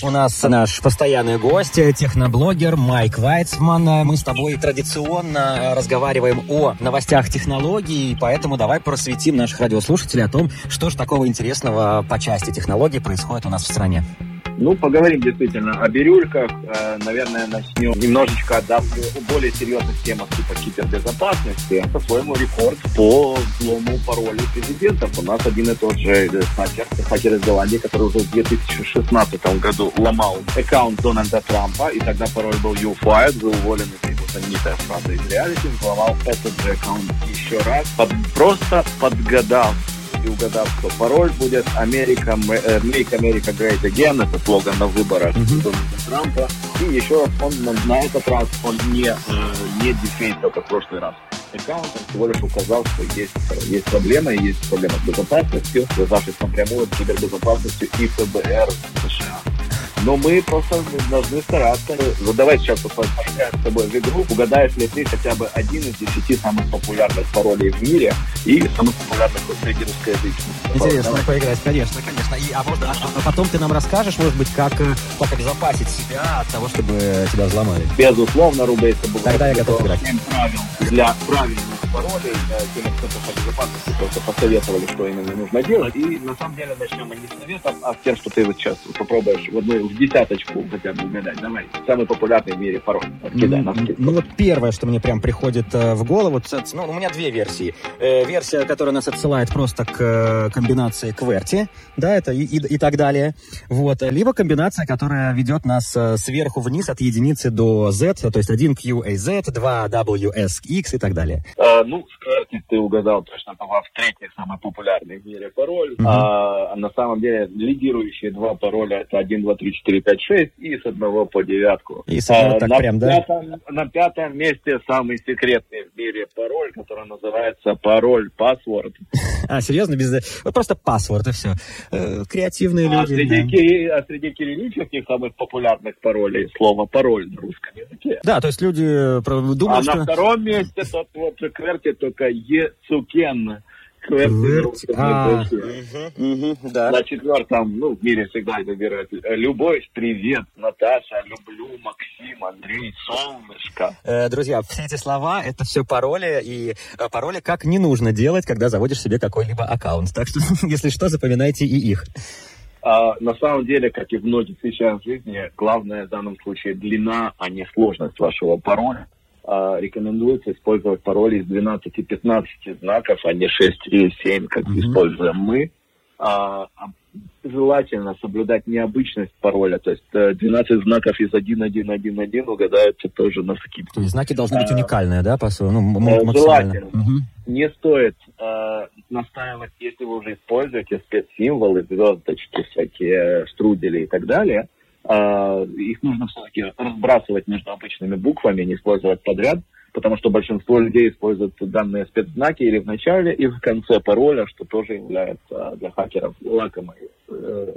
У нас наш постоянный гость, техноблогер Майк Вайцман. Мы с тобой традиционно разговариваем о новостях технологий, поэтому давай просветим наших радиослушателей о том, что же такого интересного по части технологий происходит у нас в стране. Ну, поговорим действительно о бирюльках. Э, наверное, начнем немножечко да, более серьезных темах типа кибербезопасности. Это своему рекорд по взлому паролей президентов. У нас один и тот же э, хакер, хакер из Голландии, который уже в 2016 году ломал аккаунт Дональда Трампа, и тогда пароль был you fired, был уволен из его знаменитая фраза из реалити, взломал этот же аккаунт еще раз, под, просто подгадав и угадав, что пароль будет Америка, э, Make America Great Again, это слоган на выборах mm-hmm. Дональда Трампа. И еще раз, он на этот раз он не, э, не дефейсил, как в прошлый раз аккаунт, он всего лишь указал, что есть, есть проблема, есть проблема с безопасностью, связавшись напрямую с кибербезопасностью и ФБР США. Но мы просто должны стараться. Вот давай сейчас поиграем с тобой в игру. Угадаешь ли ты хотя бы один из десяти самых популярных паролей в мире и самых популярных среди русскоязычных? Интересно давай. поиграть, конечно, конечно. И, а, может, а, а потом ты нам расскажешь, может быть, как, э, как обезопасить себя от того, чтобы тебя взломали? Безусловно, Рубей, это было. Тогда я готов играть. правил для правильных паролей, тем центров по безопасности просто посоветовали, что именно нужно делать. И на самом деле начнем не с советов, а с тем, что ты вот сейчас попробуешь в одну в десяточку хотя бы угадать. Давай. Самый популярный в мире пароль. Откидай ну, ну вот первое, что мне прям приходит э, в голову, ну, у меня две версии. Э, версия, которая нас отсылает просто к э, комбинации QWERTY, да, это и, и, и так далее. Вот. Либо комбинация, которая ведет нас э, сверху вниз от единицы до Z, то есть 1 QAZ, 2 WSX и так далее. А, ну, QWERTY ты угадал точно, попав в третий самый популярный в мире пароль. Mm-hmm. А, на самом деле лидирующие два пароля это 1, 2, 3, 4, 5, 6 и с одного по девятку. И с а, так на прям, да? Пятом, на пятом месте самый секретный в мире пароль, который называется пароль паспорт. А, серьезно? Без... Вот просто паспорт и все. Э, креативные а люди. Среди, да. кири... а среди кириллических самых популярных паролей слово пароль на русском языке. Да, то есть люди э, думают, а что... на втором месте тот вот же кверти только Ецукен. Кверти, а, да. На четвертом, ну, в мире всегда выбирают. Любовь, привет, Наташа, люблю, Максим, Андрей, солнышко. Э, друзья, все эти слова, это все пароли, и э, пароли как не нужно делать, когда заводишь себе какой-либо аккаунт. Так что, если что, запоминайте и их. А, на самом деле, как и в многих вещах в жизни, главное в данном случае длина, а не сложность вашего пароля. А, рекомендуется использовать пароли из 12-15 знаков, а не 6 или 7, как mm-hmm. используем мы. А, а, желательно соблюдать необычность пароля, то есть 12 э, знаков из 1111 угадаются тоже на скидку. То есть знаки должны быть а, уникальные, да, по своему, ну, э, максимально? Желательно. Угу. Не стоит э, настаивать, если вы уже используете спецсимволы, звездочки, всякие штрудели и так далее, а, их нужно все-таки разбрасывать между обычными буквами, не использовать подряд, потому что большинство людей используют данные спецзнаки или в начале, и в конце пароля, что тоже является для хакеров лакомой э,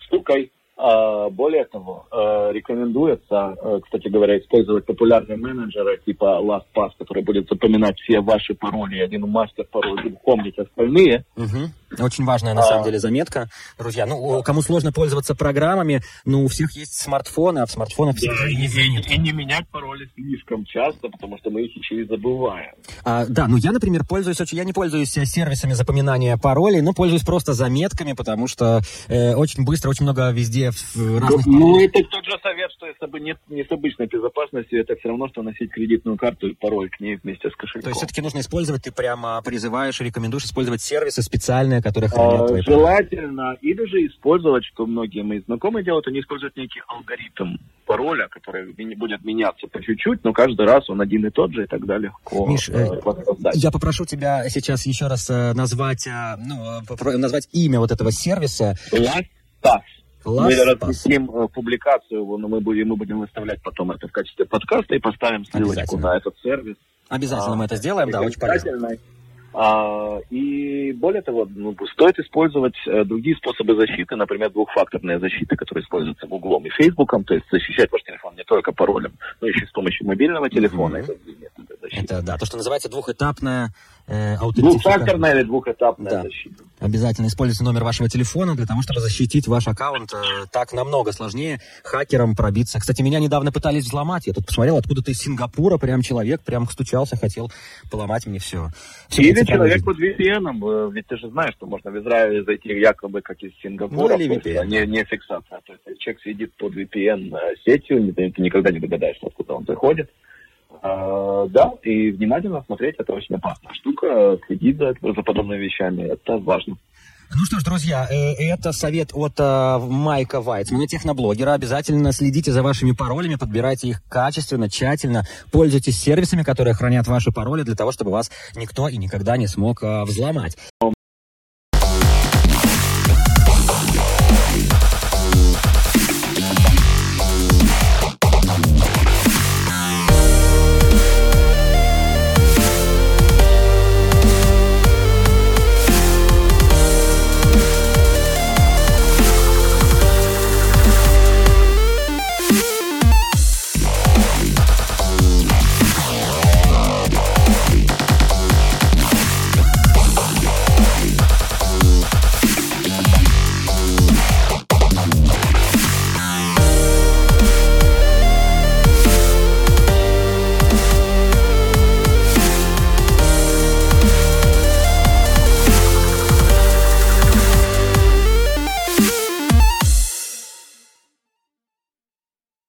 штукой. А, более того, э, рекомендуется, э, кстати говоря, использовать популярные менеджеры типа LastPass, который будет запоминать все ваши пароли, один мастер пароль, помнить остальные. Угу. Очень важная на а... самом деле заметка, друзья. Ну, кому сложно пользоваться программами, ну, у всех есть смартфоны, а в смартфонах все да, и, и, и не менять пароли слишком часто, потому что мы их еще и забываем. А, да, ну я, например, пользуюсь очень, я не пользуюсь сервисами запоминания паролей, но пользуюсь просто заметками, потому что э, очень быстро, очень много везде в разных... Ну, ну, это тот же совет, бы нет, не с обычной безопасностью, это все равно, что носить кредитную карту и пароль к ней вместе с кошельком. То есть все-таки нужно использовать, ты прямо призываешь, рекомендуешь использовать сервисы специальные, которые хранят а, твои Желательно, или же использовать, что многие мои знакомые делают, они используют некий алгоритм пароля, который будет меняться по чуть-чуть, но каждый раз он один и тот же, и тогда легко Миш, э, я попрошу тебя сейчас еще раз э, назвать, э, ну, назвать имя вот этого сервиса. LastPass. Класс, мы разместим э, публикацию, но мы будем, мы будем выставлять потом это в качестве подкаста и поставим ссылочку на этот сервис. Обязательно а, мы это сделаем, да, очень полезно. А, и более того, ну, стоит использовать а, другие способы защиты, например, двухфакторная защита, которая используется Google и Facebook, то есть защищать ваш телефон не только паролем, но еще с помощью мобильного телефона. Mm-hmm. Это, это да, то, что называется двухэтапная э, аутентификация. Двухфакторная или двухэтапная да. защита. Обязательно используйте номер вашего телефона для того, чтобы защитить ваш аккаунт. Э, так намного сложнее хакерам пробиться. Кстати, меня недавно пытались взломать. Я тут посмотрел, откуда-то из Сингапура прям человек прям стучался, хотел поломать мне все. все или человек под VPN. Ведь ты же знаешь, что можно в Израиле зайти якобы как из Сингапура. Ну, или VPN. Не, не фиксация. То есть человек сидит под VPN-сетью, ты никогда не догадаешься, откуда он заходит. А, да, и внимательно смотреть, это очень опасная штука, следить за, за подобными вещами, это важно. Ну что ж, друзья, э, это совет от э, Майка Вайтсмана, техноблогера. Обязательно следите за вашими паролями, подбирайте их качественно, тщательно, пользуйтесь сервисами, которые хранят ваши пароли для того, чтобы вас никто и никогда не смог э, взломать.